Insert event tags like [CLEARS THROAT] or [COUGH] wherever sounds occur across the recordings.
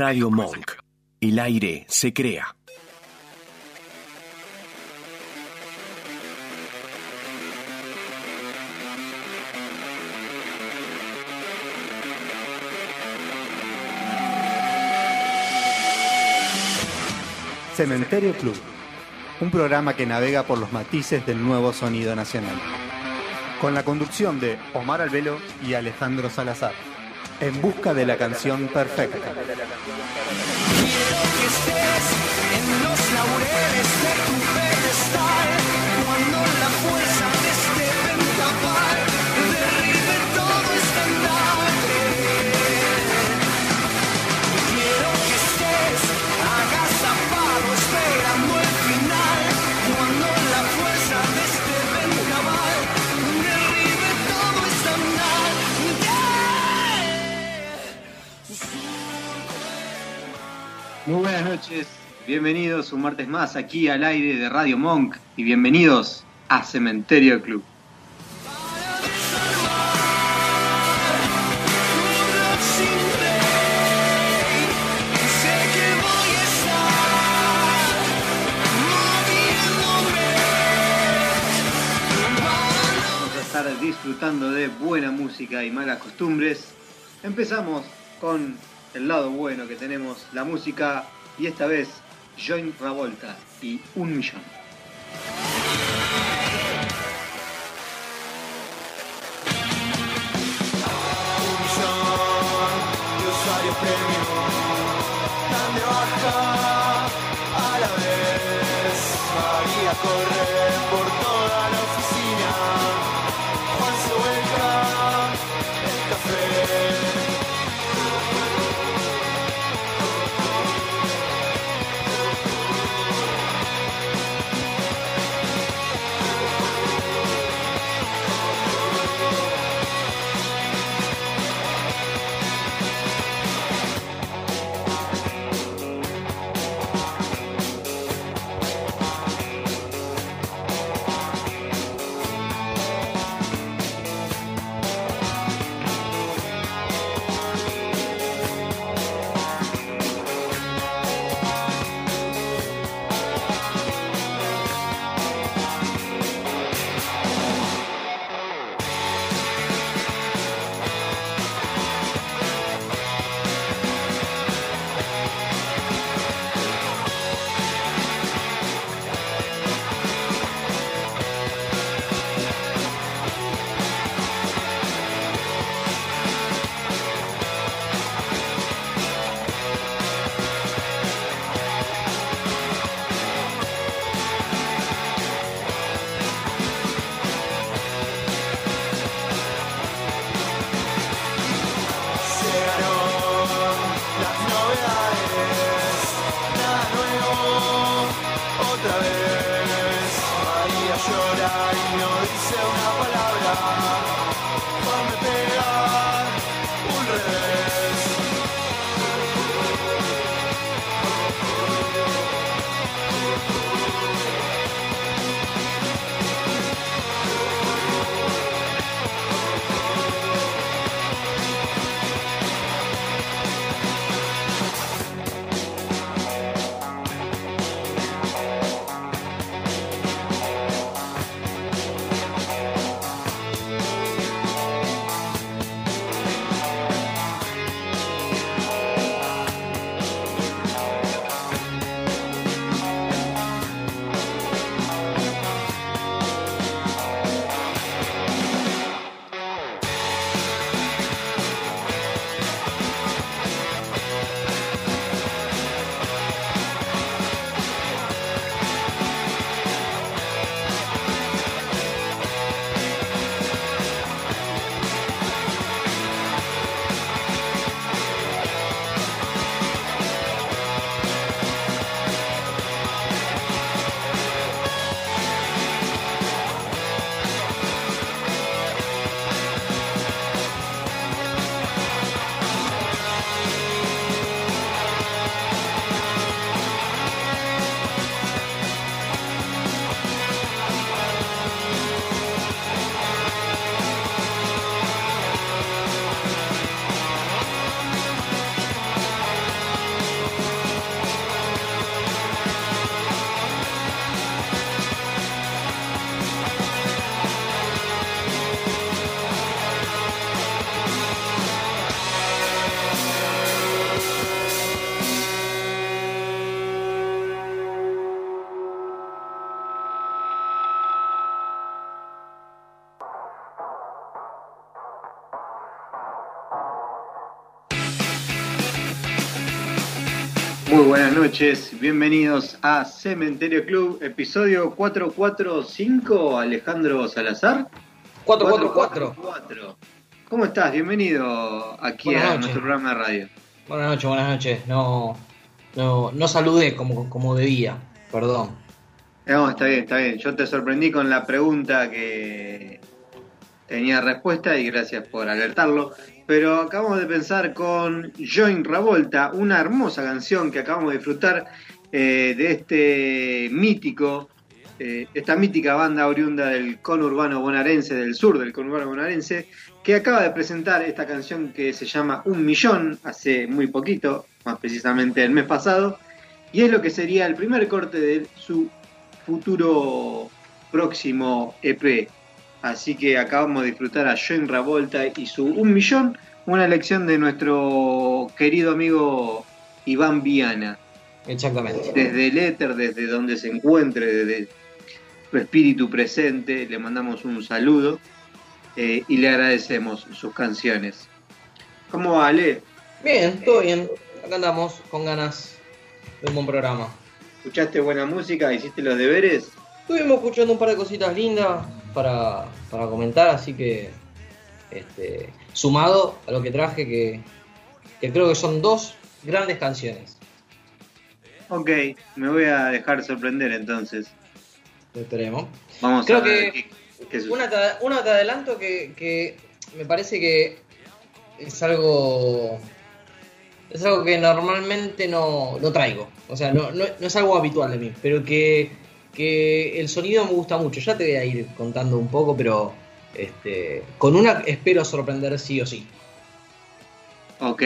Radio Monk. El aire se crea. Cementerio Club, un programa que navega por los matices del nuevo sonido nacional. Con la conducción de Omar Albelo y Alejandro Salazar, en busca de la canción perfecta. Buenas noches, bienvenidos un martes más aquí al aire de Radio Monk y bienvenidos a Cementerio Club. Vamos a estar disfrutando de buena música y malas costumbres. Empezamos con el lado bueno que tenemos, la música y esta vez Join Ravolta y un millón. premium dan de Muy buenas noches, bienvenidos a Cementerio Club, episodio 445, Alejandro Salazar. 444. 444. ¿Cómo estás? Bienvenido aquí Buenas a noches. nuestro programa de radio. Buenas noches, buenas noches. No, no, no saludé como, como debía, perdón. No, está bien, está bien. Yo te sorprendí con la pregunta que tenía respuesta y gracias por alertarlo. Pero acabamos de pensar con Join Ravolta, una hermosa canción que acabamos de disfrutar eh, de este mítico, eh, esta mítica banda oriunda del conurbano bonaerense, del sur del conurbano bonaerense, que acaba de presentar esta canción que se llama Un Millón hace muy poquito, más precisamente el mes pasado, y es lo que sería el primer corte de su futuro próximo EP. Así que acabamos de disfrutar a Join Ravolta y su Un Millón, una elección de nuestro querido amigo Iván Viana. Exactamente. Desde el éter, desde donde se encuentre, desde su espíritu presente, le mandamos un saludo eh, y le agradecemos sus canciones. ¿Cómo va, Ale? Bien, todo bien. Acá andamos con ganas de un buen programa. ¿Escuchaste buena música? ¿Hiciste los deberes? Estuvimos escuchando un par de cositas lindas para, para comentar, así que este, sumado a lo que traje, que, que creo que son dos grandes canciones. Ok, me voy a dejar sorprender entonces. Esperemos. Vamos Creo a ver que qué, qué sucede. Una te, una te adelanto que, que me parece que es algo es algo que normalmente no, no traigo. O sea, no, no, no es algo habitual de mí, pero que, que el sonido me gusta mucho. Ya te voy a ir contando un poco, pero este, con una espero sorprender sí o sí. Ok,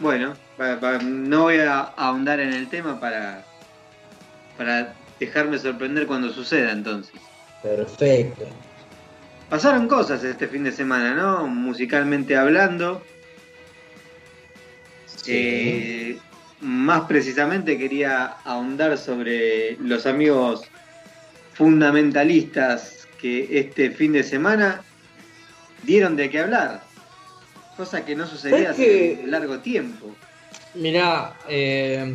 bueno, no voy a ahondar en el tema para, para dejarme sorprender cuando suceda entonces. Perfecto. Pasaron cosas este fin de semana, ¿no? Musicalmente hablando. Eh, más precisamente quería ahondar sobre los amigos fundamentalistas que este fin de semana dieron de qué hablar. Cosa que no sucedía ¿Sabes hace que- largo tiempo. Mirá, eh,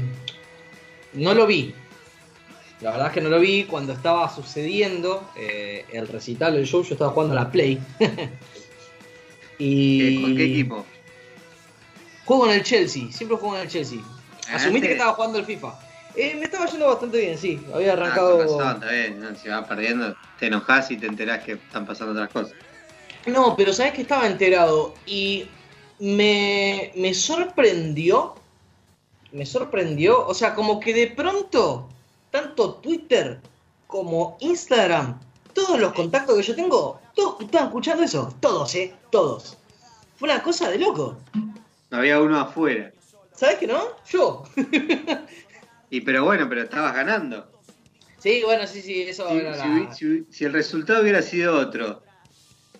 no lo vi. La verdad es que no lo vi cuando estaba sucediendo eh, el recital del show. Yo estaba jugando a la Play. [LAUGHS] y Eh, ¿Con qué equipo? Juego en el Chelsea. Siempre juego en el Chelsea. Asumiste ¿Ganaste? que estaba jugando el FIFA. Eh, me estaba yendo bastante bien, sí. Había Ah, con arrancado. razón, está bien, ¿no? Si vas perdiendo, te enojas y te enterás que están pasando otras cosas. No, pero sabes que estaba enterado y me, me sorprendió. Me sorprendió. O sea, como que de pronto, tanto Twitter como Instagram, todos los contactos que yo tengo, todos estaban escuchando eso. Todos, ¿eh? Todos. Fue una cosa de loco. Había uno afuera. ¿Sabes que no? Yo. [LAUGHS] Y pero bueno, pero estabas ganando. Sí, bueno, sí, sí, eso Si, era la- si si el resultado hubiera sido otro,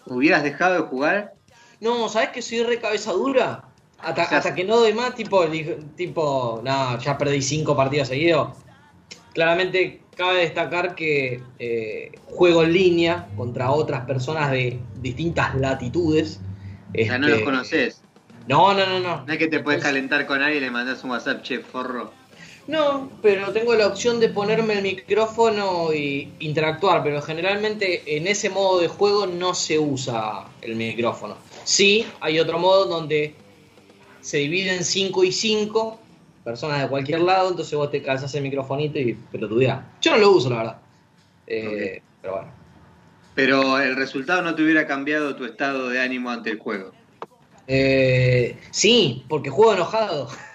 ¿hubieras dejado de jugar? No, ¿sabes que soy re cabeza dura? Hasta, O sea, hasta que no doy más, tipo, tipo, no, ya perdí cinco partidos seguidos. Claramente cabe destacar que eh, juego en línea contra otras personas de distintas latitudes. O sea, no Este, los conoces. No, no, no, no. No es que te puedes calentar con alguien y le mandas un WhatsApp, che, forro. No, pero tengo la opción de ponerme el micrófono y interactuar, pero generalmente en ese modo de juego no se usa el micrófono. Sí, hay otro modo donde se divide en 5 y 5 personas de cualquier lado, entonces vos te calzas el microfonito y pelotudeás. Yo no lo uso, la verdad. Eh, Pero bueno. Pero el resultado no te hubiera cambiado tu estado de ánimo ante el juego. Eh, sí, porque juego enojado. [LAUGHS]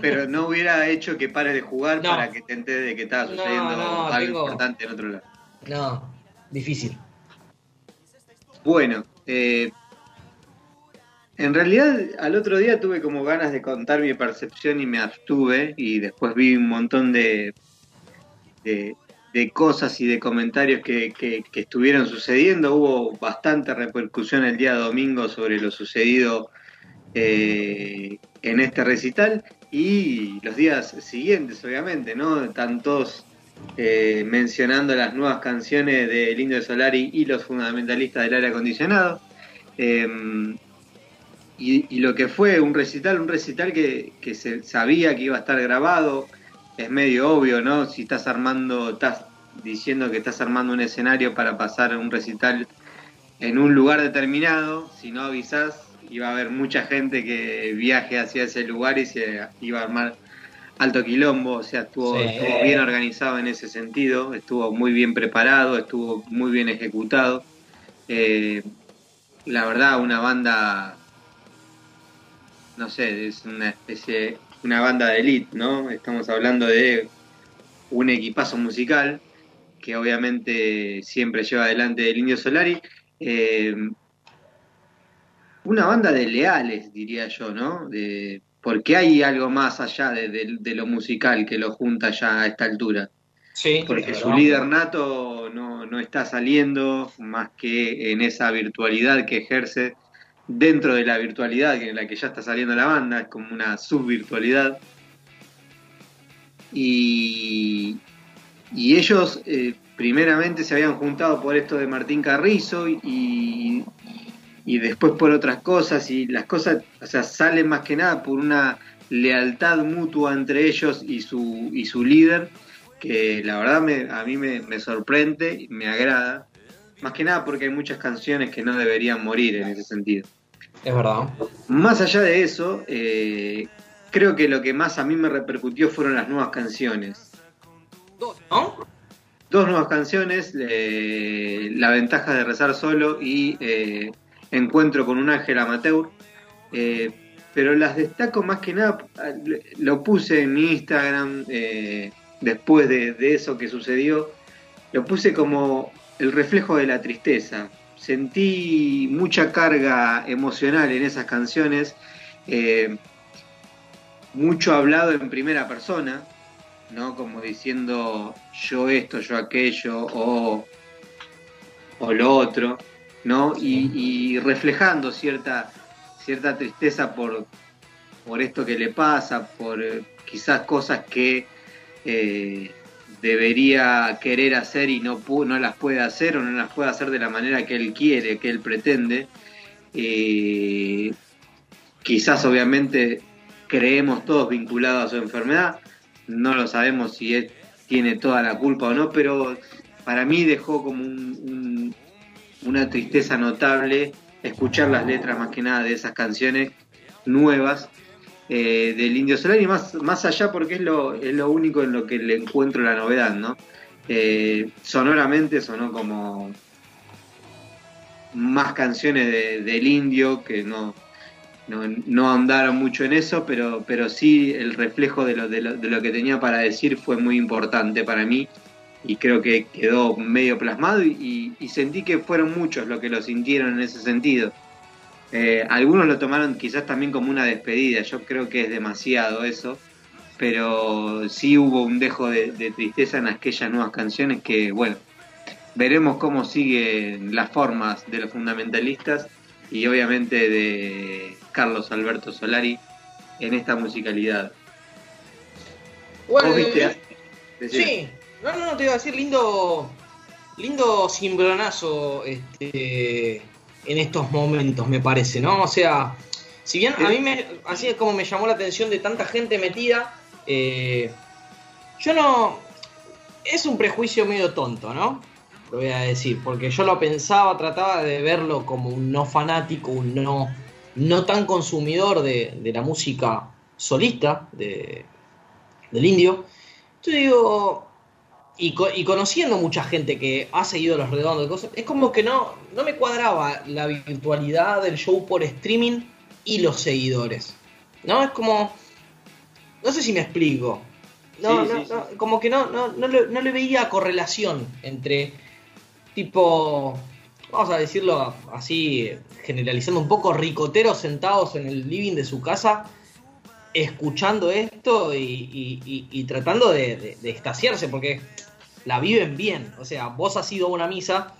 Pero no hubiera hecho que pares de jugar No. para que te enteres de que estaba No, sucediendo no, algo tengo- importante en otro lado. No, difícil. Bueno, eh, en realidad al otro día tuve como ganas de contar mi percepción y me abstuve y después vi un montón de, de, de cosas y de comentarios que, que- que estuvieron sucediendo. Hubo bastante repercusión el día domingo sobre lo sucedido eh, en este recital y los días siguientes, obviamente, ¿no? Están todos eh, mencionando las nuevas canciones de Lindo de Solari y los fundamentalistas del aire acondicionado. Eh, y, lo que fue un recital, un recital que, que se sabía que iba a estar grabado, es medio obvio, ¿no? Si estás armando, estás diciendo que estás armando un escenario para pasar un recital en un lugar determinado, si no avisás, iba a haber mucha gente que viaje hacia ese lugar y se iba a armar alto quilombo, o sea, estuvo, Sí. estuvo bien organizado en ese sentido, estuvo muy bien preparado, estuvo muy bien ejecutado. Eh, la verdad, una banda, no sé, es una especie, una banda de elite, ¿no? Estamos hablando de un equipazo musical que obviamente siempre lleva adelante el Indio Solari. Eh, una banda de leales, diría yo, ¿no? De, porque hay algo más allá de, de- de lo musical que lo junta ya a esta altura. Sí, Porque su líder nato no, no está saliendo más que en esa virtualidad que ejerce dentro de la virtualidad en la que ya está saliendo la banda, es como una subvirtualidad. Y, y ellos eh, primeramente se habían juntado por esto de Martín Carrizo y, y después por otras cosas y las cosas, o sea, salen más que nada por una lealtad mutua entre ellos y su, y su líder que la verdad me, a mí me, me sorprende, me agrada, más que nada porque hay muchas canciones que no deberían morir en ese sentido. Es verdad. Más allá de eso, eh, creo que lo que más a mí me repercutió fueron las nuevas canciones. Dos, ¿no? Dos nuevas canciones, eh, La ventaja de rezar solo y eh, Encuentro con un ángel amateur. Eh, pero las destaco más que nada, lo puse en mi Instagram eh, después de, eso que sucedió, lo puse como el reflejo de la tristeza. Sentí mucha carga emocional en esas canciones, eh, mucho hablado en primera persona, ¿no? Como diciendo yo esto, yo aquello, o, o lo otro, ¿no? Y, y reflejando cierta, cierta tristeza por, por esto que le pasa, por eh, quizás cosas que eh, debería querer hacer y no, no las puede hacer o no las puede hacer de la manera que él quiere, que él pretende. Eh, quizás obviamente creemos todos vinculados a su enfermedad, no lo sabemos si él tiene toda la culpa o no, pero para mí dejó como un- un- una tristeza notable escuchar las letras más que nada de esas canciones nuevas eh, del Indio Solar y más, más allá porque es lo, es lo único en lo que le encuentro la novedad, ¿no? Eh, sonoramente sonó como más canciones de- del indio que no, no, no ahondaron mucho en eso, pero, pero sí el reflejo de lo, de, lo, de lo que tenía para decir fue muy importante para mí y creo que quedó medio plasmado y, sentí que fueron muchos los que lo sintieron en ese sentido. Eh, algunos lo tomaron quizás también como una despedida, yo creo que es demasiado eso, pero sí hubo un dejo de, de tristeza en aquellas nuevas canciones que, bueno, veremos cómo siguen las formas de los fundamentalistas y obviamente de Carlos Alberto Solari en esta musicalidad. Bueno, ¿Vos viste? eh. Sí, no, no, no, te iba a decir lindo, lindo cimbronazo este, en estos momentos, me parece, ¿no? O sea, si bien a mí me, así es como me llamó la atención de tanta gente metida, eh, yo no, es un prejuicio medio tonto, ¿no? Lo voy a decir, porque yo lo pensaba, trataba de verlo como un no fanático, un no, no tan consumidor de, de la música solista de, del indio. Yo digo, y, co- y conociendo mucha gente que ha seguido los redondos de cosas, es como que no, no me cuadraba la virtualidad del show por streaming y los seguidores. ¿No? Es como. No sé si me explico. No, Sí, no, sí, no, como que no, no, no, le, no le veía correlación entre tipo. Vamos a decirlo así, generalizando un poco, ricoteros sentados en el living de su casa escuchando esto y, y- y- y tratando de, de- de extasiarse, porque la viven bien. O sea, vos has ido a una misa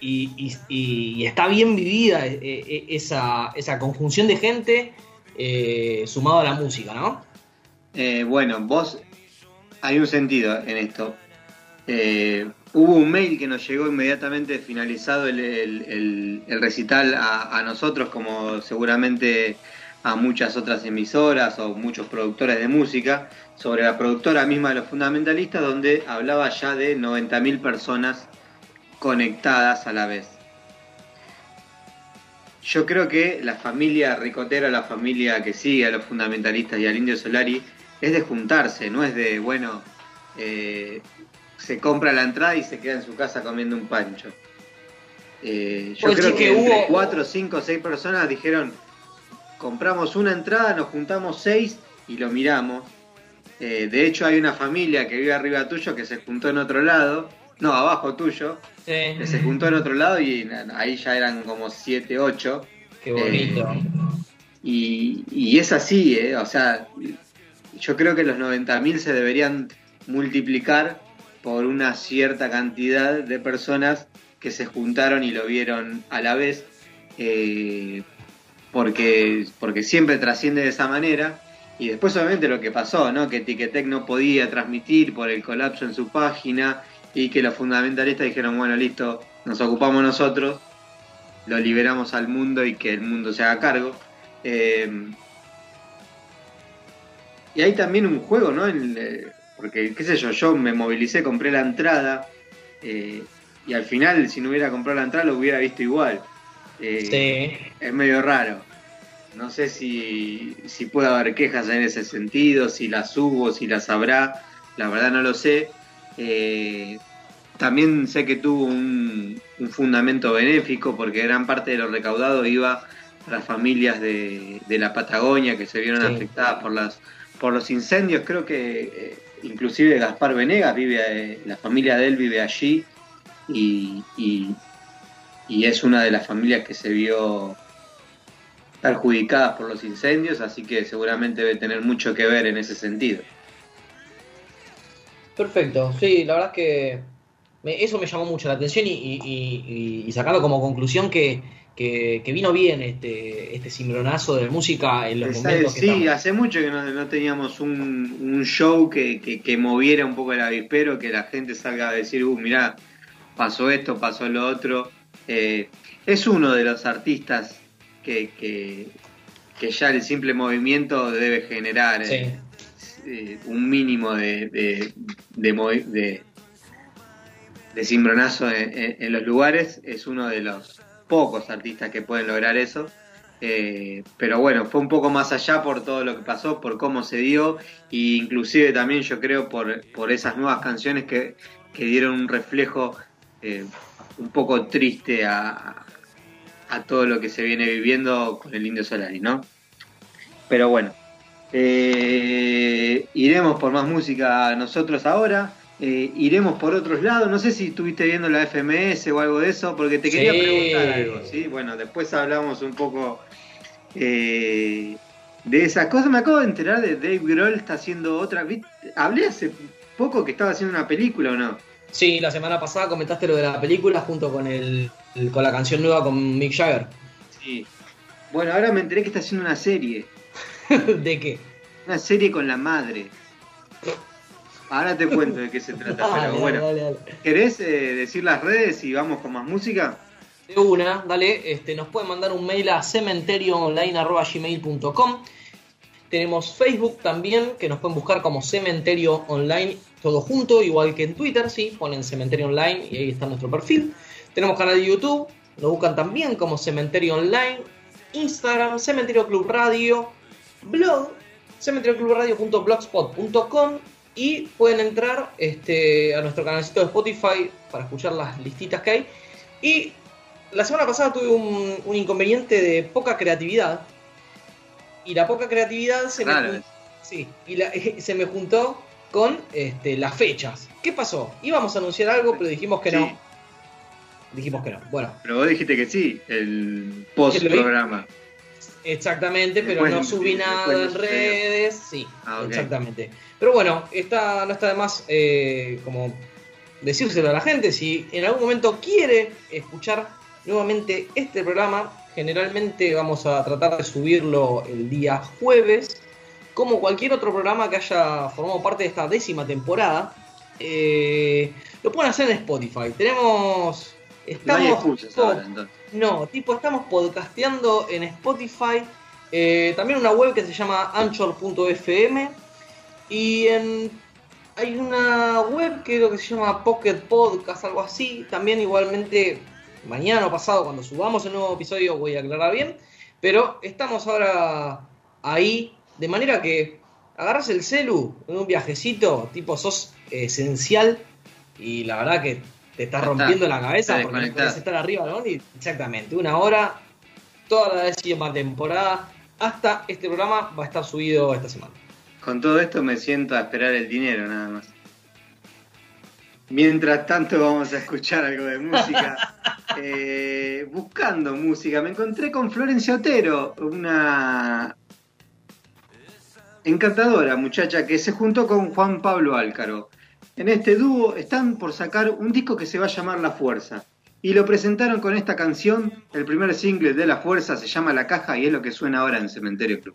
y, está bien vivida eh, eh, esa, esa conjunción de gente eh, sumado a la música, ¿no? Eh, bueno, vos, hay un sentido en esto. Eh, hubo un mail que nos llegó inmediatamente finalizado el, el- recital a nosotros, como seguramente a muchas otras emisoras o muchos productores de música sobre la productora misma de los fundamentalistas, donde hablaba ya de 90.000 personas conectadas a la vez. Yo creo que la familia ricotera, la familia que sigue a los fundamentalistas y al Indio Solari, es de juntarse, no es de, bueno, eh, se compra la entrada y se queda en su casa comiendo un pancho. Eh, yo creo que, entre cuatro, cinco, seis personas dijeron, compramos una entrada, nos juntamos seis y lo miramos. Eh, de hecho hay una familia que vive arriba tuyo que se juntó en otro lado, no, abajo tuyo, que se juntó en otro lado y ahí ya eran como siete, ocho. Qué bonito. y, y, es así, o sea, yo creo que los 90.000 se deberían multiplicar por una cierta cantidad de personas que se juntaron y lo vieron a la vez, eh, porque, porque siempre trasciende de esa manera. Y después obviamente lo que pasó, ¿no? que Ticketek no podía transmitir por el colapso en su página y que los fundamentalistas dijeron, bueno, listo, nos ocupamos nosotros, lo liberamos al mundo y que el mundo se haga cargo. Eh, y hay también un juego, ¿no? Eh, porque, qué sé yo, yo me movilicé, compré la entrada eh, y al final, si no hubiera comprado la entrada, lo hubiera visto igual. Eh, sí. Es medio raro. No sé si, si puede haber quejas en ese sentido, si las hubo, si las habrá. La verdad no lo sé. también sé que tuvo un, fundamento benéfico porque gran parte de lo recaudado iba a las familias de, la Patagonia que se vieron afectadas por las por los incendios, creo que eh, inclusive Gaspar Venegas vive, eh, la familia de él vive allí y, y, es una de las familias que se vio perjudicadas por los incendios, así que seguramente debe tener mucho que ver en ese sentido. Perfecto, sí, la verdad es que eso me llamó mucho la atención y, y sacando como conclusión que, que, vino bien este, este cimbronazo de música en los momentos Sí, hace mucho que no, teníamos un, show que, moviera un poco el avispero, que la gente salga a decir, uh, mirá, pasó esto, pasó lo otro. Eh, es uno de los artistas que, ya el simple movimiento debe generar eh, eh, un mínimo de, de, de, de, cimbronazo en los lugares. Es uno de los pocos artistas que pueden lograr eso. Eh, pero bueno, fue un poco más allá por todo lo que pasó, por cómo se dio, e inclusive también yo creo por, por esas nuevas canciones que, dieron un reflejo eh, un poco triste a, a, todo lo que se viene viviendo con el Indio Solari, ¿no? Pero bueno, eh, iremos por más música nosotros ahora. Eh, iremos por otros lados. No sé si estuviste viendo la FMS o algo de eso, porque te quería preguntar algo. ¿sí? Bueno, después hablamos un poco eh, de esas cosas. Me acabo de enterar de Dave Grohl está haciendo otra. Hablé hace poco que estaba haciendo una película o no. Sí, la semana pasada comentaste lo de la película junto con el, con la canción nueva con Mick Jagger. Sí. Bueno, ahora me enteré que está haciendo una serie. [LAUGHS] ¿De qué? Una serie con la madre. Ahora te cuento de qué se trata, [LAUGHS] pero bueno. ¿Querés eh, decir las redes y vamos con más música? De una, dale, este, nos pueden mandar un mail a cementerioonline.gmail.com Tenemos Facebook también, que nos pueden buscar como Cementerio Online, todo junto, igual que en Twitter, sí, ponen Cementerio Online y ahí está nuestro perfil. Tenemos canal de YouTube, nos buscan también como Cementerio Online, Instagram, Cementerio Club Radio, blog, cementerioclubradio.blogspot.com y pueden entrar este, a nuestro canalcito de Spotify para escuchar las listitas que hay. Y la semana pasada tuve un, inconveniente de poca creatividad. Y la poca creatividad se, me, sí, y [LAUGHS] se me juntó con este, las fechas. ¿Qué pasó? Íbamos a anunciar algo, pero dijimos que no. Dijimos que no. Bueno. Pero vos dijiste que sí, el post programa. Exactamente, pero no subí nada en redes. Sí, ah, exactamente. Pero bueno, está, no está de más eh, como decírselo a la gente. Si en algún momento quiere escuchar nuevamente este programa, generalmente vamos a tratar de subirlo el día jueves. Como cualquier otro programa que haya formado parte de esta décima temporada, eh, lo pueden hacer en Spotify. Tenemos. Estamos. No, no, tipo, estamos podcasteando en Spotify Eh, también una web que se llama anchor.fm. Y en, hay una web que creo que se llama Pocket Podcast, algo así. También igualmente mañana o pasado, cuando subamos el nuevo episodio, voy a aclarar bien. Pero estamos ahora ahí, de manera que agarras el celu en un viajecito, tipo sos esencial y la verdad que te estás rompiendo la cabeza porque no puedes estar arriba, ¿no? exactamente, una hora, toda la décima temporada, hasta este programa va a estar subido esta semana. Con todo esto me siento a esperar el dinero nada más. Mientras tanto vamos a escuchar algo de música. [LAUGHS] Eh, buscando música, me encontré con Florencia Otero, una encantadora muchacha que se juntó con Juan Pablo Álcaro. En este dúo están por sacar un disco que se va a llamar La Fuerza. Y lo presentaron con esta canción, el primer single de La Fuerza se llama La Caja y es lo que suena ahora en Cementerio Club.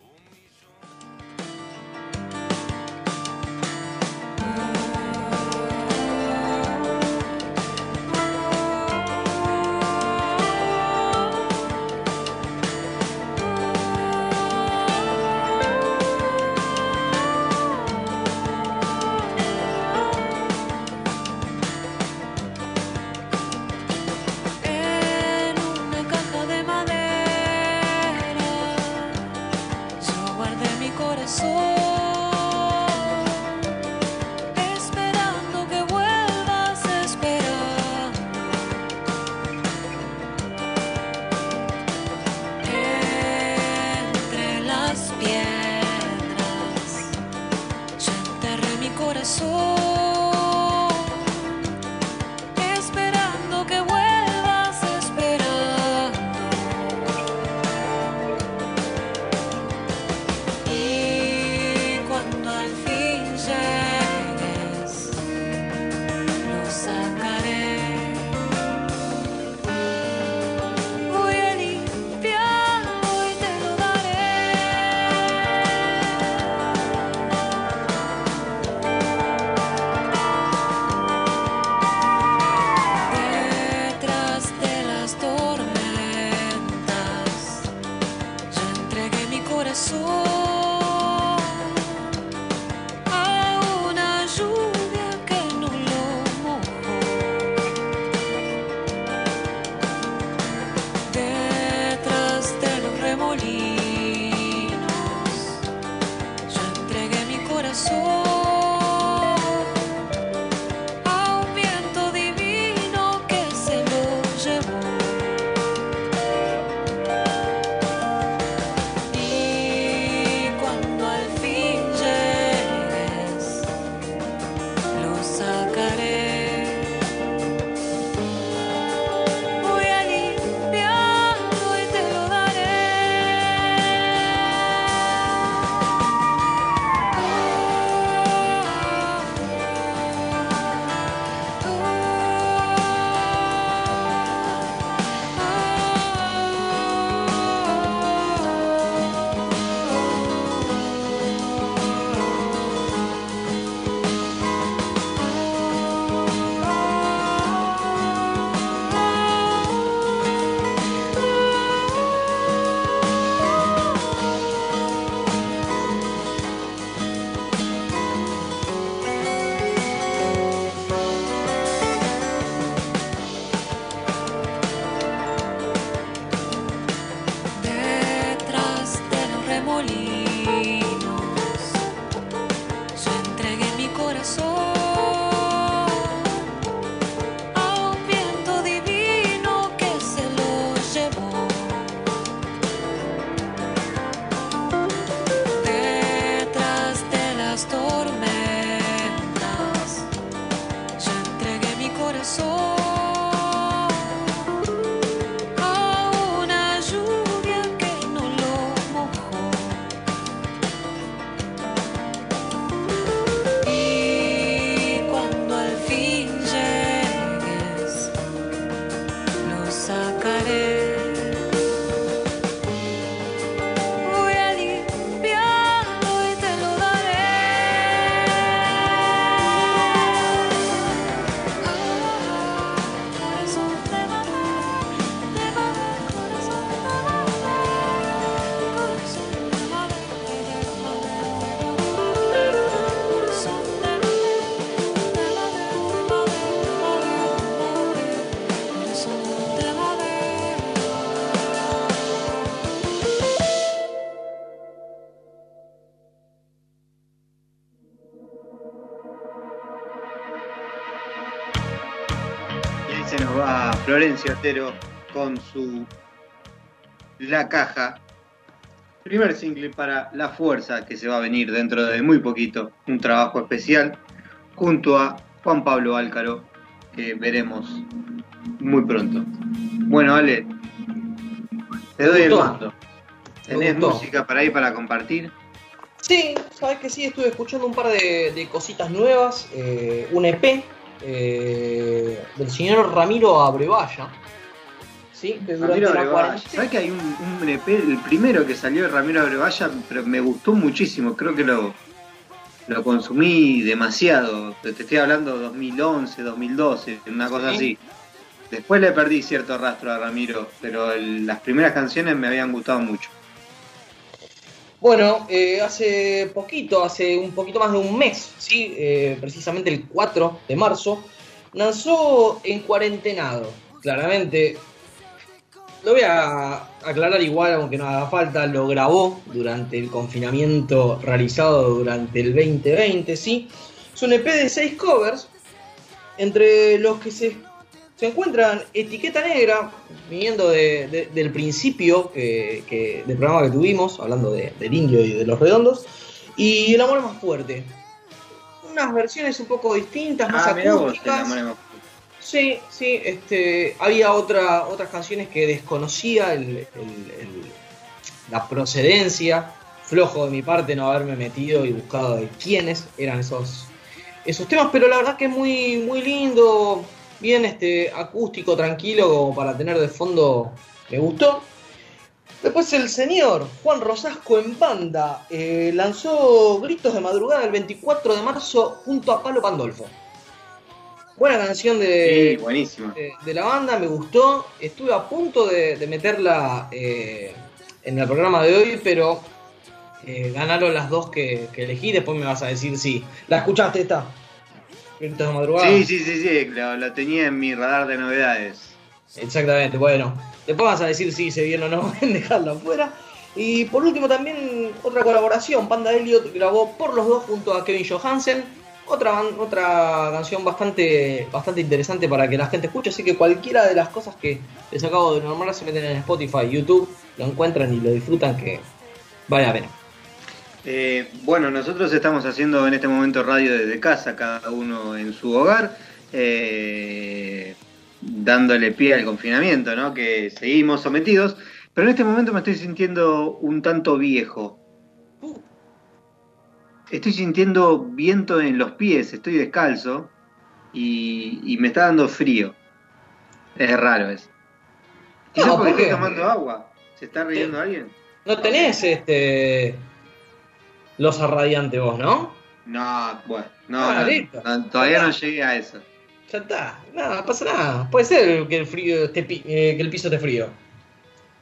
Va Florencia Otero con su La Caja. Primer single para La Fuerza, que se va a venir dentro de muy poquito. Un trabajo especial junto a Juan Pablo Álcaro, que veremos muy pronto. Bueno, Ale, te doy el mando. ¿Tenés música para ir para compartir? Sí, sabes que sí, estuve escuchando un par de, de cositas nuevas. Eh, un EP eh, del señor Ramiro Abrevaya. ¿sí? Que Ramiro Abrevaya. ¿Sabes que hay un, un, EP, el primero que salió de Ramiro Abrevaya, pero me gustó muchísimo? Creo que lo, lo consumí demasiado. Te estoy hablando 2011, 2012, una cosa así. Después le perdí cierto rastro a Ramiro, pero el, las primeras canciones me habían gustado mucho. Bueno, eh, hace poquito, hace un poquito más de un mes, ¿sí? Eh, precisamente el 4 de marzo, lanzó En Cuarentenado. Claramente, lo voy a aclarar igual, aunque no haga falta, lo grabó durante el confinamiento realizado durante el 2020, ¿sí? Es un EP de 6 covers, entre los que se se encuentran Etiqueta Negra, viniendo de, del principio que, del programa que tuvimos, hablando del indio y de los redondos, y El Amor Más Fuerte. Unas versiones un poco distintas, más ah, acústicas. Sí, sí, este, había otra, otras canciones que desconocía el, la procedencia. Flojo de mi parte no haberme metido y buscado de quiénes eran esos, esos temas, pero la verdad que es muy, muy lindo bien este, acústico, tranquilo, como para tener de fondo, me gustó. Después el señor Juan Rosasco en banda eh, lanzó Gritos de Madrugada el 24 de marzo junto a Palo Pandolfo. Buena canción de, de, la banda, me gustó. Estuve a punto de, meterla eh, en el programa de hoy, pero eh, ganaron las dos que, que, elegí. Después me vas a decir si la escuchaste esta. Sí, sí, sí, sí, lo, tenía en mi radar de novedades. Exactamente, bueno. Después vas a decir si se bien o no [LAUGHS] en dejarlo afuera. Y por último también otra colaboración, Panda Elliot grabó por los dos junto a Kevin Johansen. Otra, otra canción bastante, bastante interesante para que la gente escuche, así que cualquiera de las cosas que les acabo de nombrar se meten en Spotify, YouTube, lo encuentran y lo disfrutan que vale la pena. Eh, bueno, nosotros estamos haciendo en este momento radio desde casa, cada uno en su hogar, eh, dándole pie al confinamiento, ¿no? Que seguimos sometidos, pero en este momento me estoy sintiendo un tanto viejo. Estoy sintiendo viento en los pies, estoy descalzo y, me está dando frío. Es raro eso. Quizás porque estoy tomando agua. ¿Se está riendo alguien? ¿No tenés este los radiante vos, ¿no? No, bueno, no, ah, todavía no llegué a eso. Ya está, no, no pasa nada. Puede ser que el frío esté, eh, que el piso esté frío.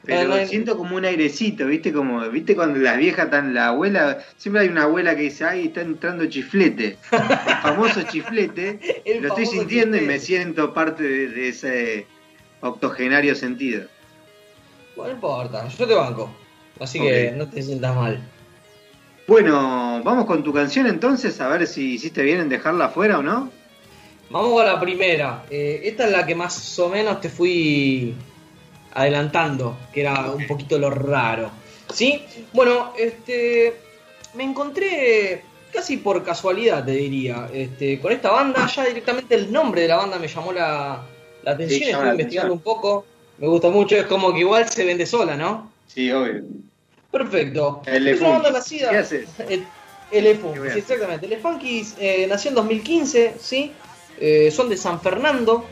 Pero ah, siento como un airecito, ¿viste? Como, ¿viste cuando las viejas están, la abuela, siempre hay una abuela que dice, ay, está entrando chiflete. El famoso [LAUGHS] chiflete, lo estoy sintiendo y me siento parte de, ese octogenario sentido. Bueno, no importa, yo te banco. Así que no te sientas mal. Bueno, vamos con tu canción entonces, a ver si hiciste bien en dejarla afuera o no. Vamos a la primera. Eh, esta es la que más o menos te fui adelantando, que era un poquito lo raro. ¿Sí? Bueno, este. Me encontré casi por casualidad, te diría. Este, con esta banda, ya directamente el nombre de la banda me llamó la, atención. Estuve investigando un poco. Me gusta mucho, es como que igual se vende sola, ¿no? Sí, obvio. Perfecto. Es una banda nacida. ¿Qué haces? El, el exactamente. El Funkies eh, nació en 2015, ¿sí? Eh, son de San Fernando.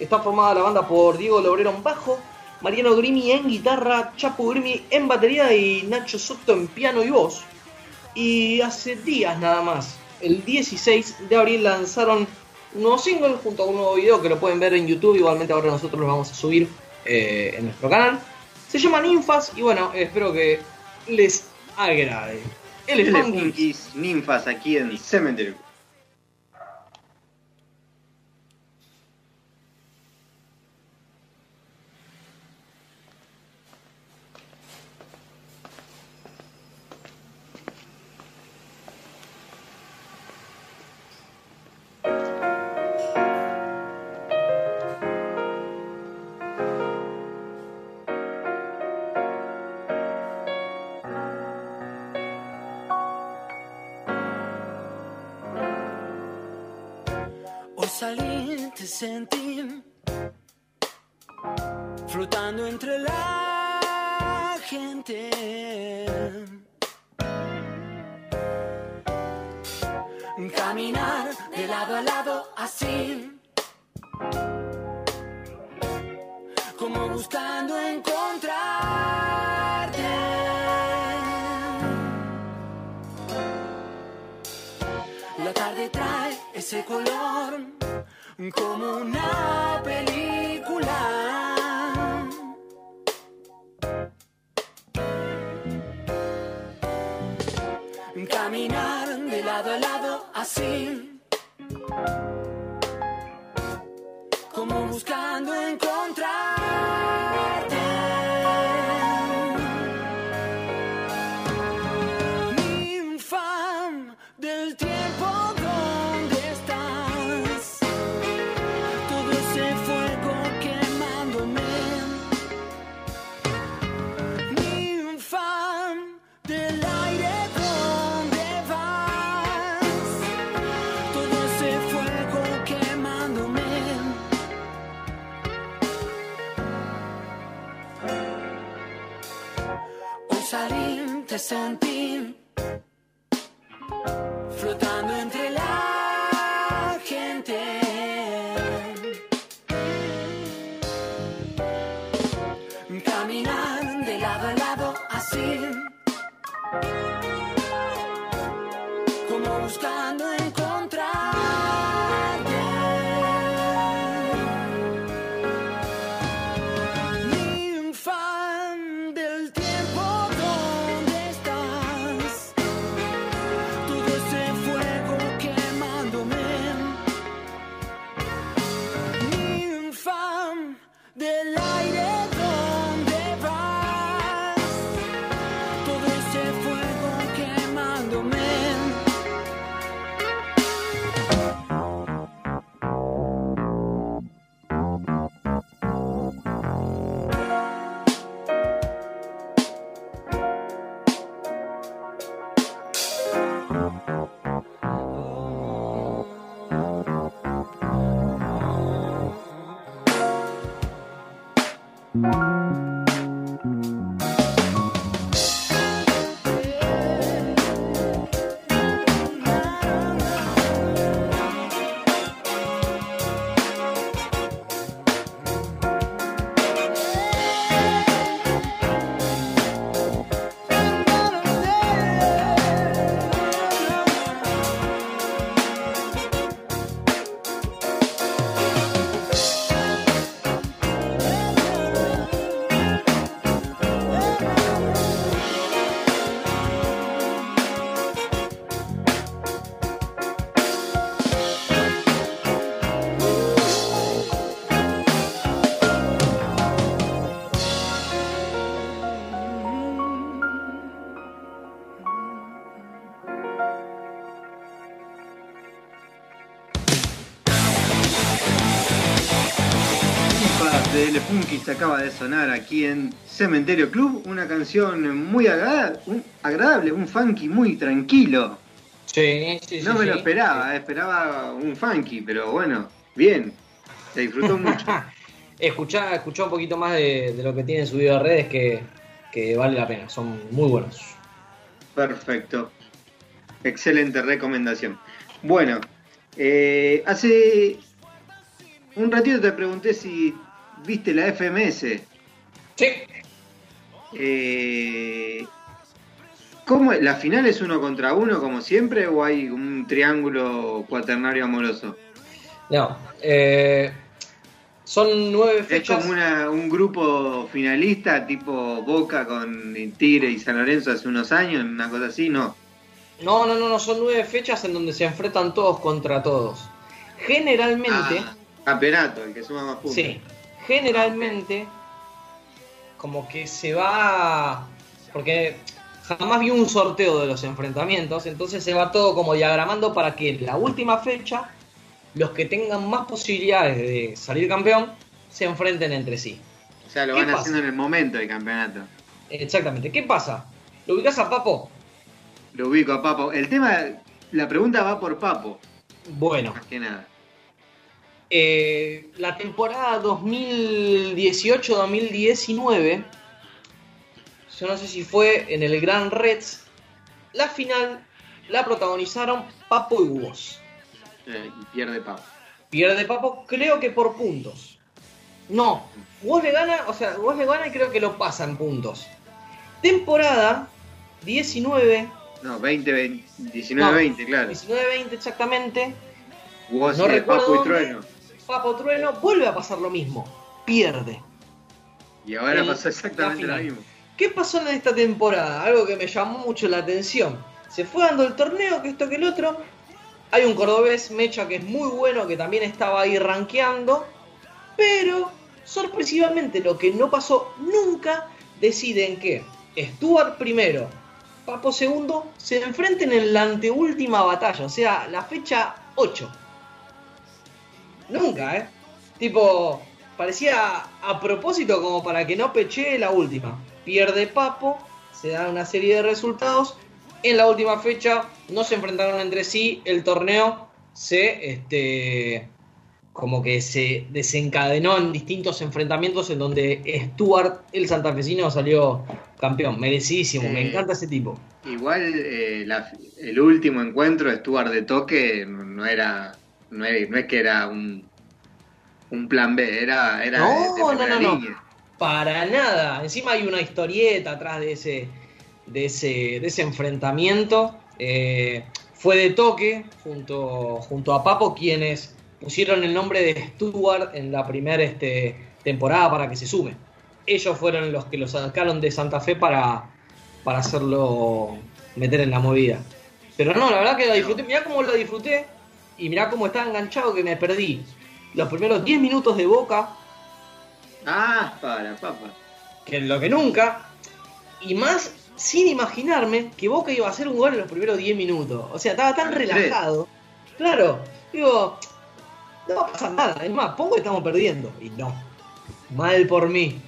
Está formada la banda por Diego Lobrero en bajo, Mariano Grimi en guitarra, Chapo Grimi en batería y Nacho Soto en piano y voz. Y hace días nada más, el 16 de abril lanzaron un nuevo single junto a un nuevo video que lo pueden ver en YouTube. Igualmente ahora nosotros lo vamos a subir eh, en nuestro canal. Se llama Ninfas y bueno, espero que les agrade. Elefantis ninfas aquí en Cementerio. Salí, te sentí flotando entre la gente. Caminar de lado a lado así. Como buscando encontrarte. La tarde trae ese color como una película. Caminar de lado a lado así. Flotando entre la gente. Caminar de lado a lado de L Funky se acaba de sonar aquí en Cementerio Club, una canción muy un- agradable, un funky muy tranquilo. Sí, sí, sí. No me lo sí. esperaba, esperaba un funky, pero bueno, bien, se disfrutó [LAUGHS] mucho. Escuchá, escuchá un poquito más de, de lo que tienen subido a redes que, que vale la pena, son muy buenos. Perfecto, excelente recomendación. Bueno, eh, hace un ratito te pregunté si viste la FMS. Sí, Eh, ¿Cómo es? ¿La final es uno contra uno como siempre o hay un triángulo cuaternario amoroso? no. eh, son nueve Es fechas. como una- un grupo finalista tipo Boca con Tigre y San Lorenzo hace unos años, una cosa así, no. No, no, no, no, son nueve fechas en donde se enfrentan todos contra todos. Generalmente, Ah, campeonato, el que suma más puntos. sí, generalmente, como que se va. Porque jamás vi un sorteo de los enfrentamientos, entonces se va todo como diagramando para que en la última fecha los que tengan más posibilidades de salir campeón se enfrenten entre sí. O sea, lo ¿Qué van pasa? haciendo en el momento del campeonato. Exactamente. ¿Qué pasa? ¿Lo ubicás a Papo? Lo ubico a Papo. El tema, la pregunta va por Papo, Bueno, más que nada. Eh, la temporada 2018-2019, yo no sé si fue en el Gran Reds, la final la protagonizaron Papo y Vos. Eh, y pierde Papo. Pierde Papo, creo que por puntos. No, vos le gana, o sea, vos le gana y creo que lo pasa en puntos. Temporada 19. No, 20, 20 19, 20, claro. 19-20 exactamente. Vos No recuerdo Papo y dónde. Papo Trueno vuelve a pasar lo mismo. Pierde. Y ahora El- pasó exactamente lo mismo. ¿Qué pasó en esta temporada? Algo que me llamó mucho la atención. Se fue dando el torneo, que esto que el otro. Hay un cordobés, Mecha, que es muy bueno, que también estaba ahí rankeando. Pero, sorpresivamente, lo que no pasó nunca, deciden que Stuart primero, Papo segundo, se enfrenten en la anteúltima batalla, o sea, la fecha 8. Nunca, ¿eh? Tipo, parecía a propósito como para que no pechee la última. Pierde Papo, se dan una serie de resultados. En la última fecha no se enfrentaron entre sí, el torneo se, este, como que se desencadenó en distintos enfrentamientos en donde Stuart, el santafesino, salió campeón. Merecidísimo, me encanta ese tipo. Igual eh, la- el último encuentro de Stuart de toque no era, no es que era un, un plan B, era, era No, de, de no, primera no, no. línea. Para nada. Encima hay una historieta atrás de ese, de ese, de ese enfrentamiento. Eh, fue de toque junto, junto a Papo quienes pusieron el nombre de Stuart en la primera este, temporada para que se sume. Ellos fueron los que lo sacaron de Santa Fe para, para hacerlo meter en la movida. Pero no, la verdad que la disfruté. Mirá cómo la disfruté y mirá cómo estaba enganchado que me perdí. Los primeros 10 minutos de boca, Ah, para, papa. que lo que nunca, y más sin imaginarme que Boca iba a hacer un gol en los primeros 10 minutos. O sea, estaba tan relajado. Claro, digo, no va a pasar nada. Es más, pongo que estamos perdiendo. Y no, mal por mí.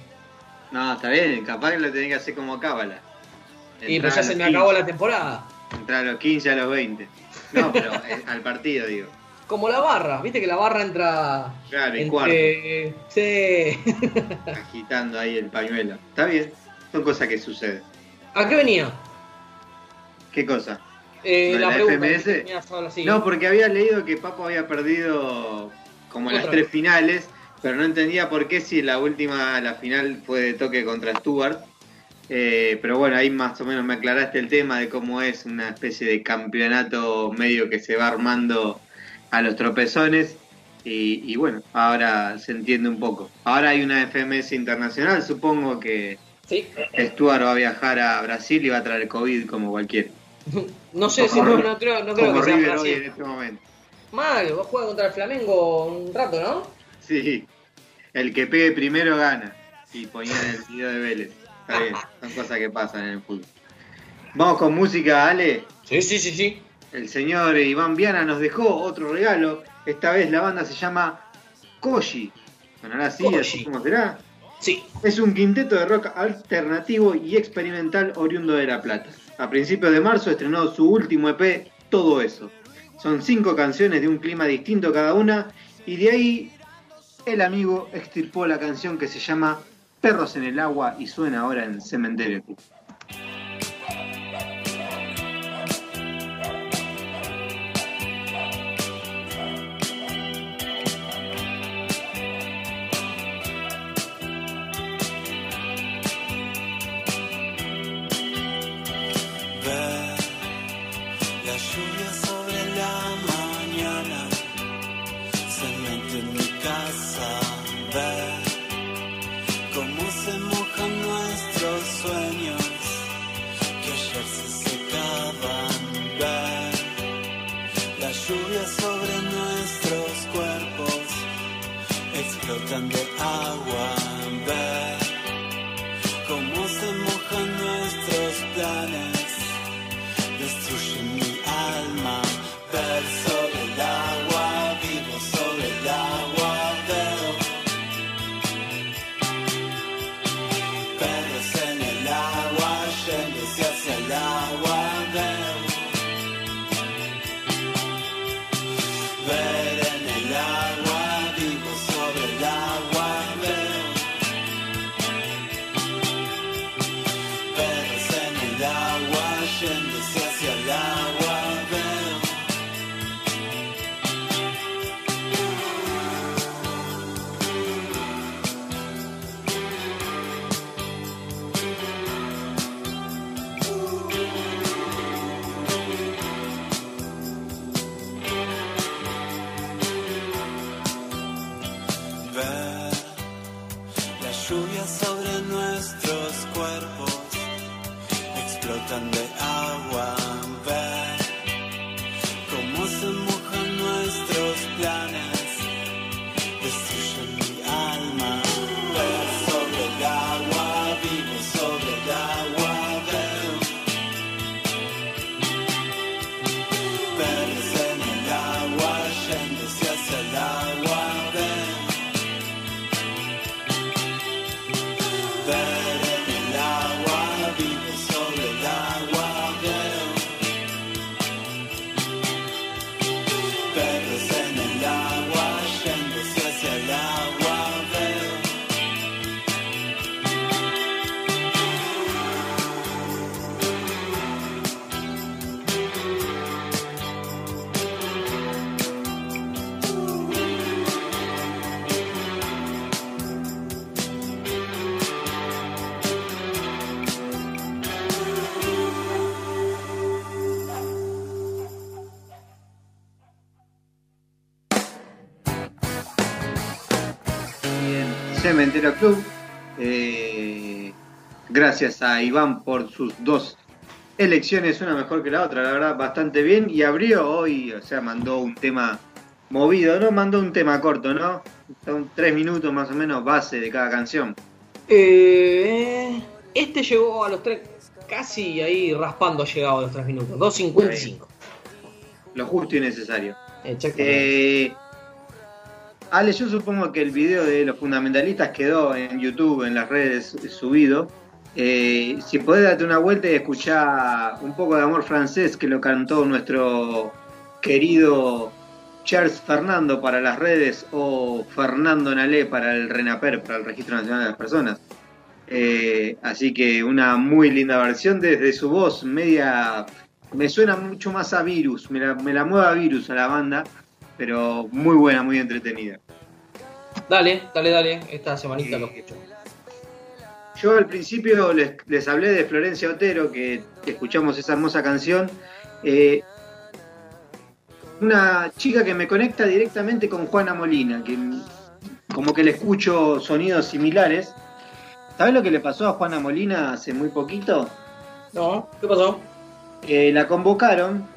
No, está bien, capaz que lo tenés que hacer como cábala. Y pues ya se me 15, acabó la temporada. Entrar a los 15 a los 20. No, pero eh, al partido, digo. Como la barra, viste que la barra entra. Claro, y entre... Sí. [LAUGHS] Agitando ahí el pañuelo. Está bien, son cosas que suceden. ¿A qué venía? ¿Qué cosa? Eh, ¿Lo de la. FMS? que. No, porque había leído que Papo había perdido como las tres finales, pero no entendía por qué si la última, la final fue de toque contra Stuart. Eh, pero bueno, ahí más o menos me aclaraste el tema de cómo es una especie de campeonato medio que se va armando a los tropezones. Y, y bueno, ahora se entiende un poco. Ahora hay una FMS internacional, supongo que Sí. Stuart va a viajar a Brasil y va a traer COVID como cualquiera. [LAUGHS] No sé si no, no creo, no creo como que sea Brasil. en este momento. Mal, vos juegas contra el Flamengo un rato, ¿no? Sí, el que pegue primero gana. Y ponían el video de Vélez. Está bien, son cosas que pasan en el fútbol. Vamos con música, Ale. Sí, sí, sí, sí. El señor Iván Viana nos dejó otro regalo. Esta vez la banda se llama Koji. Sonará así, Koji. así como será. Sí. Es un quinteto de rock alternativo y experimental oriundo de La Plata. A principios de marzo estrenó su último EP, Todo Eso. Son cinco canciones de un clima distinto cada una y de ahí el amigo extirpó la canción que se llama Perros en el agua y suena ahora en Cementerio. Cementerio Club. Eh, gracias a Iván por sus dos elecciones, una mejor que la otra, la verdad, bastante bien. Y abrió hoy, o sea, mandó un tema movido, ¿no? Mandó un tema corto, ¿no? Son tres minutos más o menos base de cada canción. Eh, este llegó a los tres, casi ahí raspando llegado a los tres minutos, 2.55. Lo justo y necesario. Eh, Ale, yo supongo que el video de los fundamentalistas quedó en YouTube, en las redes subido. Eh, si podés darte una vuelta y escuchar un poco de amor francés que lo cantó nuestro querido Charles Fernando para las redes o Fernando Nalé para el RENAPER, para el Registro Nacional de las Personas. Eh, así que una muy linda versión desde su voz, media. Me suena mucho más a Virus, me la, me la mueve a Virus a la banda, pero muy buena, muy entretenida. Dale, dale, dale. Esta semanita Eh, lo escucho. Yo al principio les, les hablé de Florencia Otero, que, escuchamos esa hermosa canción. Eh, una chica que me conecta directamente con Juana Molina, que como que le escucho sonidos similares. ¿Sabes lo que le pasó a Juana Molina hace muy poquito? No, ¿qué pasó? Eh, la convocaron,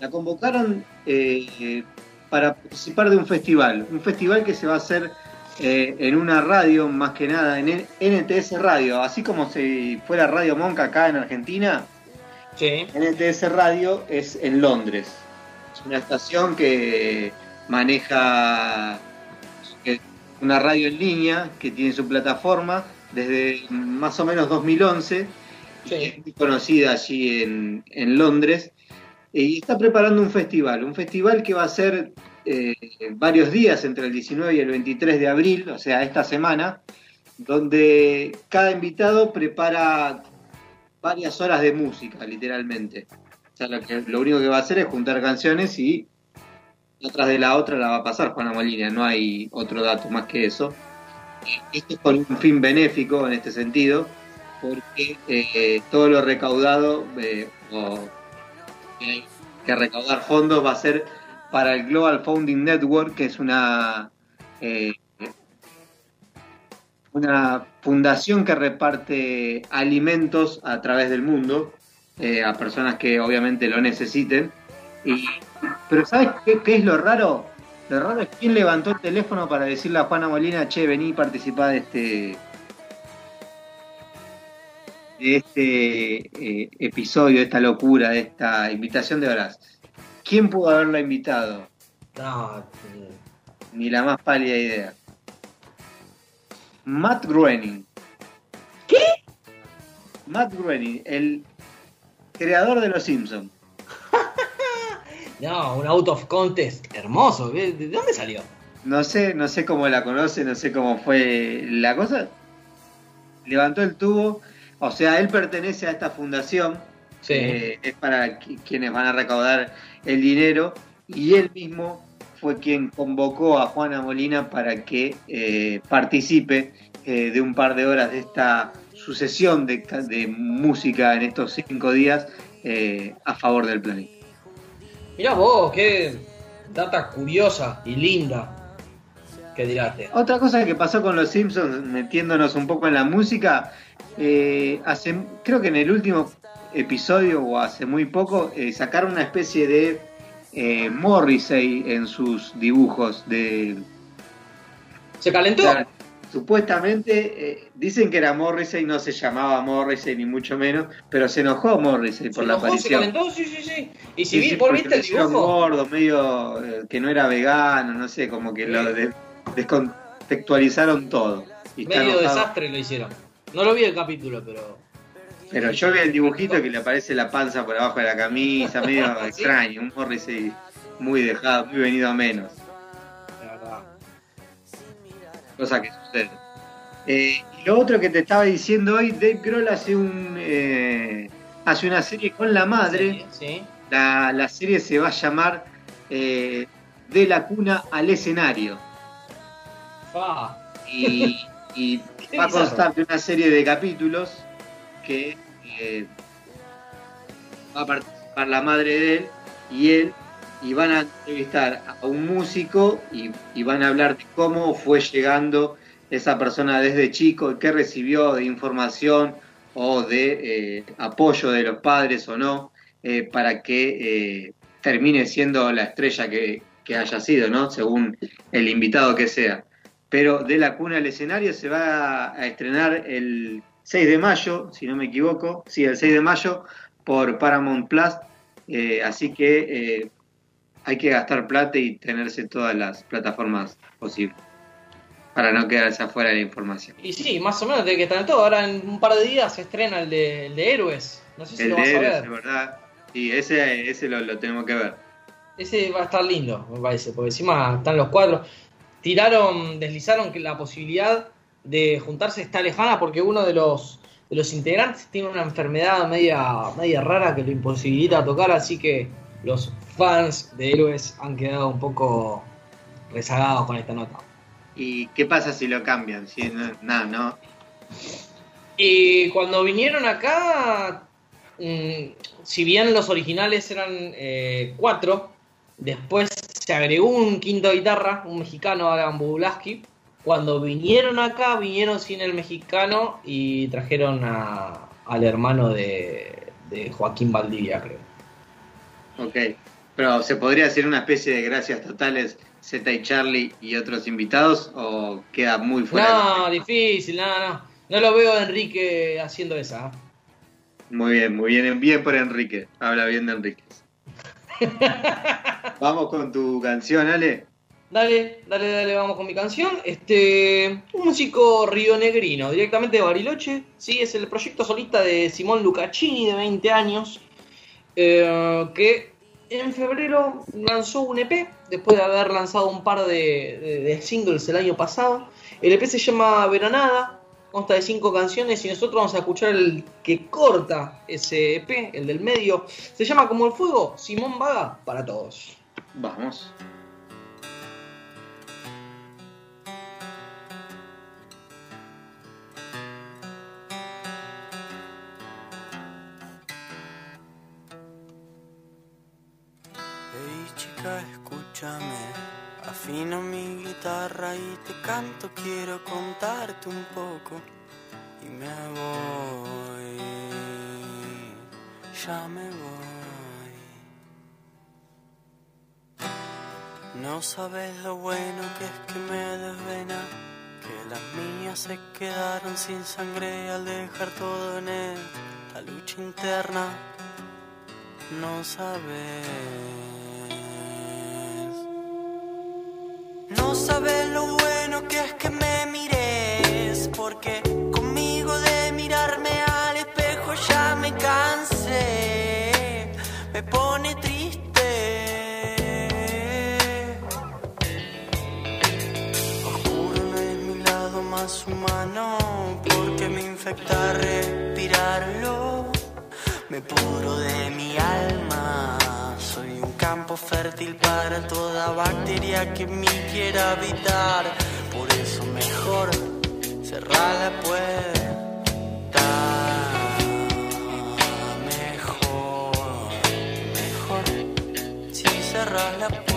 la convocaron eh, para participar de un festival, un festival que se va a hacer eh, en una radio, más que nada, en NTS Radio, así como si fuera Radio Monca acá en Argentina, Sí. NTS Radio es en Londres. Es una estación que maneja que- una radio en línea que tiene su plataforma desde más o menos 2011 Sí. es muy conocida allí en, en Londres, eh, y está preparando un festival, un festival que va a ser eh, varios días entre el 19 y el 23 de abril, o sea, esta semana, donde cada invitado prepara varias horas de música, literalmente. O sea, lo, único que va a hacer es juntar canciones y atrás de la otra la va a pasar Juana Molina, no hay otro dato más que eso. Esto es con un fin benéfico en este sentido, porque eh, todo lo recaudado eh, o que hay que recaudar fondos va a ser para el Global Founding Network, que es una eh, una fundación que reparte alimentos a través del mundo eh, a personas que obviamente lo necesiten. Y, pero ¿sabes qué, es lo raro? Lo raro es quién levantó el teléfono para decirle a Juana Molina, che, vení y participá de este de este eh, episodio, de esta locura, de esta invitación de horas. ¿Quién pudo haberla invitado? No, Ni la más pálida idea. Matt Groening. ¿Qué? Matt Groening, el creador de Los Simpsons. [LAUGHS] no, un out of contest hermoso. ¿De de dónde salió? No sé, no sé cómo la conoce, no sé cómo fue la cosa. Levantó el tubo, o sea, él pertenece a esta fundación, Sí. eh, es para qui- quienes van a recaudar el dinero, y él mismo fue quien convocó a Juana Molina para que eh, participe eh, de un par de horas de esta sucesión de, ca- de música en estos cinco días a favor del planeta. Mirá vos, qué data curiosa y linda que tiraste. Otra cosa que pasó con los Simpsons, metiéndonos un poco en la música, eh, hace, creo que en el último episodio o hace muy poco, eh, sacaron una especie de eh, Morrissey en sus dibujos. De, ¿Se calentó? o sea, supuestamente eh, dicen que era Morrissey, no se llamaba Morrissey ni mucho menos, pero se enojó Morrissey ¿Se por la enojó? ¿Se aparición. calentó? Sí, sí, sí. Y si Sí, vi, vos viste el dibujo, gordo, medio eh, que no era vegano, no sé, como que lo de- descontextualizaron todo. Y medio desastre lo hicieron. No lo vi el capítulo, pero. Pero yo vi el dibujito que le aparece la panza por abajo de la camisa, [LAUGHS] medio extraño, un Morrissey muy dejado, muy venido a menos, La verdad. cosa que sucede. Eh, y lo otro que te estaba diciendo hoy, Dave Grohl hace un eh, hace una serie con la madre. Sí, sí. La, la serie se va a llamar eh, De la cuna al escenario. Fa. y, y Qué va a constar de una serie de capítulos que eh, va a participar la madre de él y él y van a entrevistar a un músico y, y van a hablar de cómo fue llegando esa persona desde chico, qué recibió de información o de eh, apoyo de los padres o no, eh, para que termine siendo la estrella que, que haya sido, ¿no? Según el invitado que sea. Pero de la cuna al escenario se va a estrenar el 6 de mayo, si no me equivoco, sí, el 6 de mayo por Paramount Plus, eh, así que eh, hay que gastar plata y tenerse todas las plataformas posibles para no quedarse afuera de la información. Y sí, más o menos tiene que estar en todo. Ahora en un par de días se estrena el de, el de Héroes. No sé si El lo vas de a Héroes, ver. de verdad, y ese, ese lo, lo tenemos que ver. Ese va a estar lindo, me parece, porque encima están los cuadros. Tiraron, deslizaron que la posibilidad de juntarse está lejana porque uno de los de los integrantes tiene una enfermedad media, media rara que lo imposibilita tocar, así que los fans de Héroes han quedado un poco rezagados con esta nota. ¿Y qué pasa si lo cambian? Si no, nada, ¿no? Y cuando vinieron acá, mm, si bien los originales eran eh, cuatro, después se agregó un quinto guitarra, un mexicano, Alan Bubulaski. Cuando vinieron acá, vinieron sin el mexicano y trajeron a- al hermano de, de Joaquín Valdivia, creo. Ok. Pero ¿se podría hacer una especie de gracias totales Z y Charlie y otros invitados o queda muy fuera? No, difícil, no, no. No lo veo a Enrique haciendo esa. ¿eh? Muy bien, muy bien, bien por Enrique. Habla bien de Enrique. [LAUGHS] Vamos con tu canción, Ale. Dale, dale, dale, vamos con mi canción. Este, un músico rionegrino, directamente de Bariloche. Sí, es el proyecto solista de Simón Lucaccini, de 20 años, eh, que en febrero lanzó un EP, después de haber lanzado un par de, de- singles el año pasado. El EP se llama Veranada, consta de cinco canciones y nosotros vamos a escuchar el que corta ese EP, el del medio. Se llama Como el Fuego, Simón Vaga, para todos. Vamos. Hey chica, escúchame, afino mi guitarra y te canto, quiero contarte un poco y me voy, ya me voy. No sabes lo bueno que es que me desvena, que las mías se quedaron sin sangre al dejar todo en esta lucha interna no sabes. Sabes lo bueno que es que me mires, porque conmigo de mirarme al espejo ya me cansé, me pone triste. Oscuro no es mi lado más humano, porque me infecta respirarlo. Me puro de mi alma, campo fértil para toda bacteria que me quiera habitar. Por eso mejor cerrar la puerta. Mejor, mejor si cerras la puerta.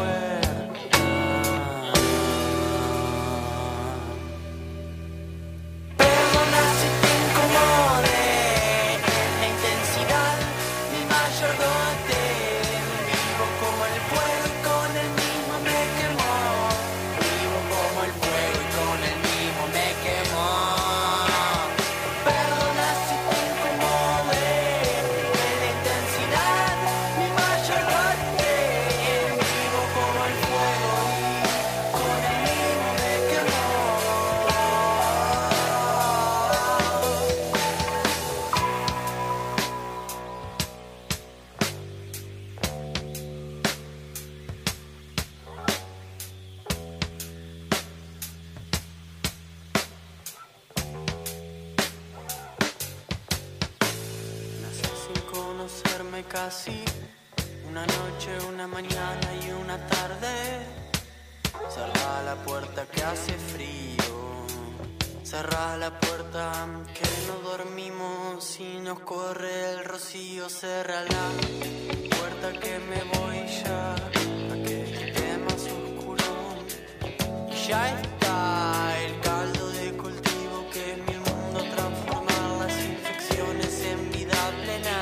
Cerra la puerta, que no dormimos. Si nos corre el rocío, cerra la puerta que me voy ya. A que esté más oscuro. Ya está el caldo de cultivo que mi mundo transformar las infecciones en vida plena.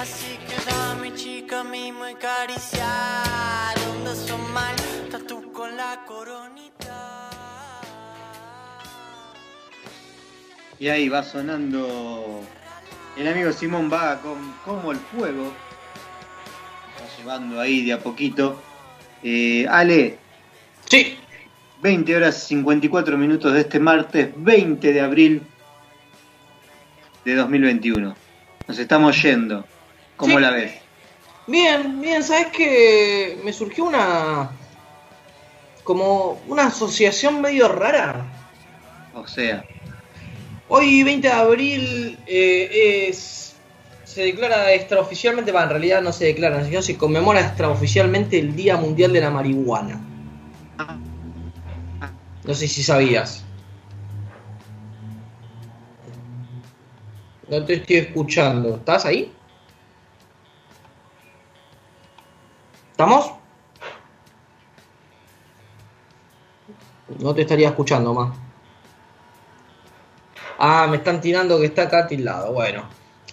Así que dame, chica, mimo y caricia. ¿Dónde son mal? estás tú con la corona. Y ahí va sonando el amigo Simón va con Como el Fuego. Va llevando ahí de a poquito. Eh, Ale, Sí, 20 horas 54 minutos de este martes 20 de abril de 2021. Nos estamos yendo. ¿Cómo Sí. la ves? bien, bien, ¿sabes que Me surgió una. como una asociación medio rara. O sea, Hoy, 20 de abril, eh, es. Se declara extraoficialmente, va, en realidad no se declara, sino se conmemora extraoficialmente el Día Mundial de la Marihuana. No sé si sabías. No te estoy escuchando. ¿Estás ahí? ¿Estamos? No te estaría escuchando más. Ah, me están tirando que está acá tildado. Bueno,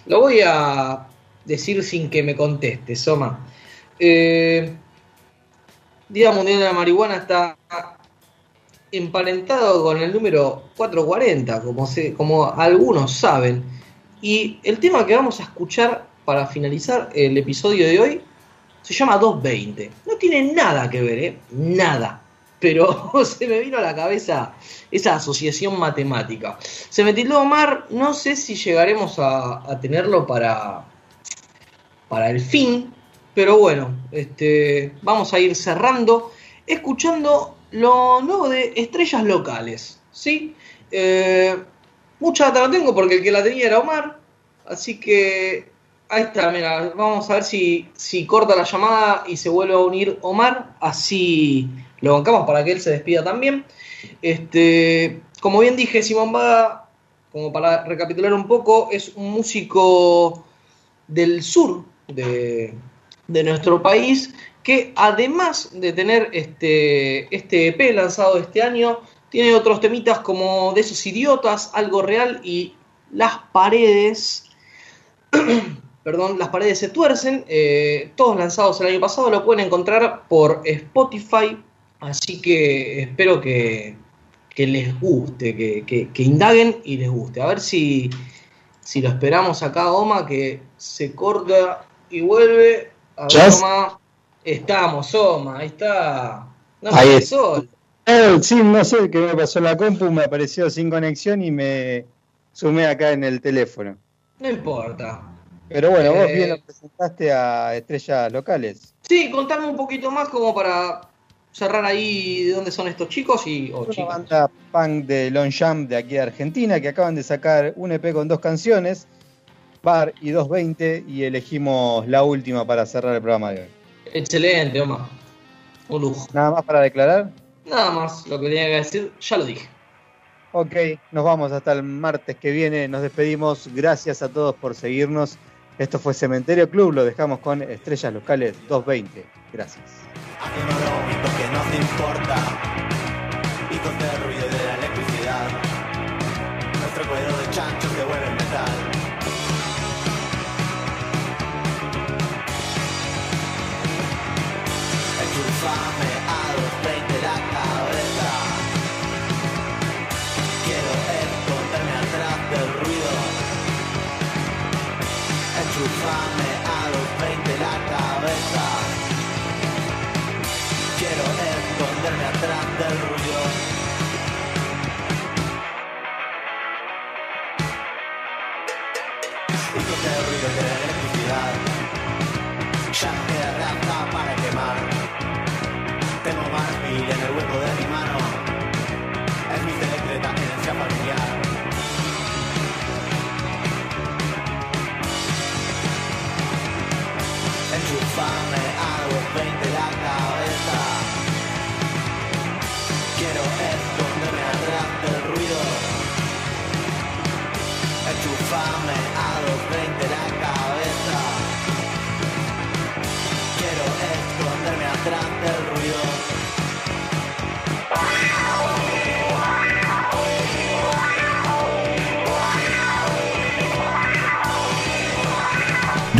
lo voy a decir sin que me conteste, Soma. Eh, Día Mundial de la Marihuana está emparentado con el número 440, como, se, como algunos saben. Y el tema que vamos a escuchar para finalizar el episodio de hoy se llama 220. No tiene nada que ver, ¿eh? Nada. Pero [LAUGHS] se me vino a la cabeza esa asociación matemática. Se me tildó Omar, no sé si llegaremos a, tenerlo para, para el fin, pero bueno, este, vamos a ir cerrando, escuchando lo nuevo de estrellas locales, ¿sí? Eh, mucha data no tengo porque el que la tenía era Omar, así que ahí está, mira, vamos a ver si, si corta la llamada y se vuelve a unir Omar, así lo bancamos para que él se despida también. Este, como bien dije, Simón Bada, como para recapitular un poco, es un músico del sur de, de nuestro país que además de tener este, este EP lanzado este año, tiene otros temitas como De esos idiotas, Algo Real y Las Paredes. [CLEARS THROAT] Perdón, Las Paredes se tuercen, eh, todos lanzados el año pasado, lo pueden encontrar por Spotify, así que espero que, que les guste, que, que- que indaguen y les guste. A ver si, si lo esperamos acá, Oma, que se corta y vuelve. A ver. Oma. Estamos, Oma, ahí está. No Ahí me es. sol. Eh, sí, no sé qué me pasó en la compu, me apareció sin conexión y me sumé acá en el teléfono. No importa. Pero bueno, vos Eh. bien nos presentaste a estrellas locales. Sí, contame un poquito más como para cerrar ahí de dónde son estos chicos y. o Una chicas. banda punk de Longchamp de aquí de Argentina que acaban de sacar un EP con dos canciones, Bar y 220, y elegimos la última para cerrar el programa de hoy. Excelente, Oma. Un lujo. Nada más para declarar. Nada más lo que tenía que decir, ya lo dije. Ok, nos vamos hasta el martes que viene. Nos despedimos. Gracias a todos por seguirnos. Esto fue Cementerio Club. Lo dejamos con Estrellas Locales 220. Gracias. Importa